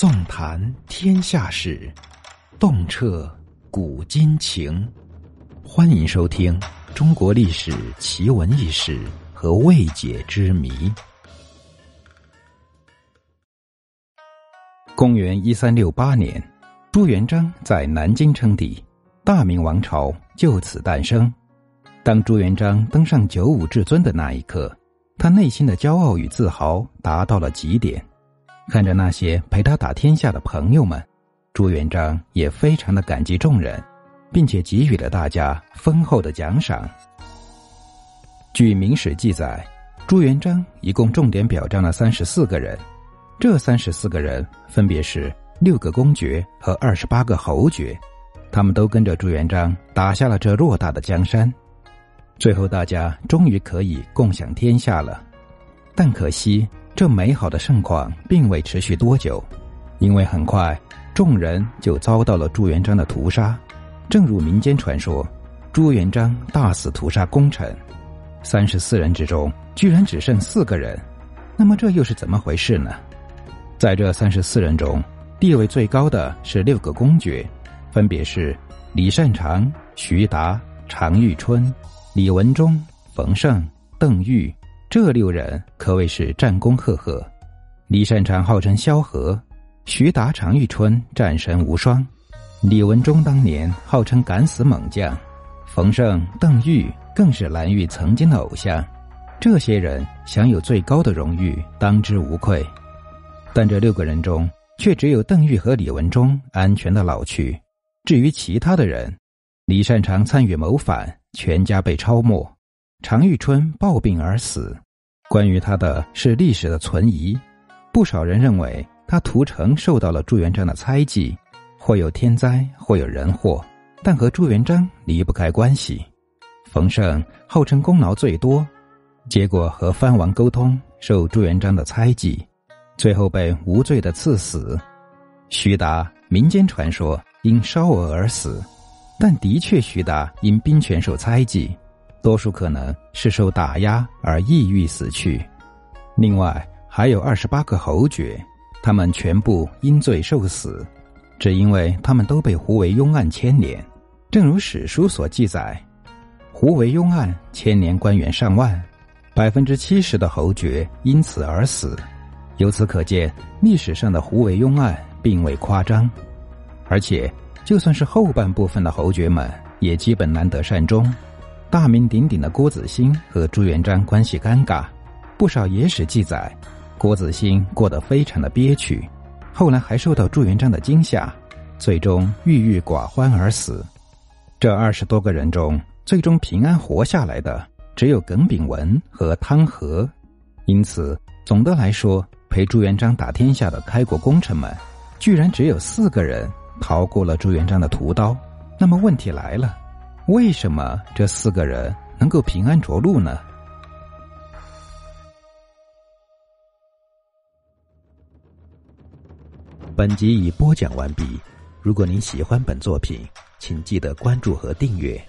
纵谈天下事，洞彻古今情。欢迎收听《中国历史奇闻异事和未解之谜》。公元一三六八年，朱元璋在南京称帝，大明王朝就此诞生。当朱元璋登上九五至尊的那一刻，他内心的骄傲与自豪达到了极点。看着那些陪他打天下的朋友们，朱元璋也非常的感激众人，并且给予了大家丰厚的奖赏。据《明史》记载，朱元璋一共重点表彰了三十四个人，这三十四个人分别是六个公爵和二十八个侯爵，他们都跟着朱元璋打下了这偌大的江山。最后，大家终于可以共享天下了，但可惜这美好的盛况并未持续多久，因为很快众人就遭到了朱元璋的屠杀。正如民间传说，朱元璋大肆屠杀功臣，三十四人之中居然只剩四个人，那么这又是怎么回事呢？在这三十四人中，地位最高的是六个公爵，分别是李善长、徐达、常遇春。李文忠、冯胜、邓愈这六人可谓是战功赫赫。李善长号称萧何，徐达、常遇春战神无双，李文忠当年号称敢死猛将，冯胜、邓愈更是蓝玉曾经的偶像。这些人享有最高的荣誉，当之无愧。但这六个人中，却只有邓愈和李文忠安全的老去。至于其他的人，李善长参与谋反。全家被抄没，常遇春暴病而死。关于他的是历史的存疑，不少人认为他屠城受到了朱元璋的猜忌，或有天灾，或有人祸，但和朱元璋离不开关系。冯胜号称功劳最多，结果和藩王沟通，受朱元璋的猜忌，最后被无罪的赐死。徐达民间传说因烧鹅而死。但的确，徐达因兵权受猜忌，多数可能是受打压而抑郁死去。另外，还有二十八个侯爵，他们全部因罪受死，只因为他们都被胡惟庸案牵连。正如史书所记载，胡惟庸案牵连官员上万，百分之七十的侯爵因此而死。由此可见，历史上的胡惟庸案并未夸张，而且。就算是后半部分的侯爵们，也基本难得善终。大名鼎鼎的郭子兴和朱元璋关系尴尬，不少野史记载，郭子兴过得非常的憋屈，后来还受到朱元璋的惊吓，最终郁郁寡欢而死。这二十多个人中，最终平安活下来的只有耿炳文和汤和。因此，总的来说，陪朱元璋打天下的开国功臣们，居然只有四个人。逃过了朱元璋的屠刀，那么问题来了，为什么这四个人能够平安着陆呢？本集已播讲完毕，如果您喜欢本作品，请记得关注和订阅。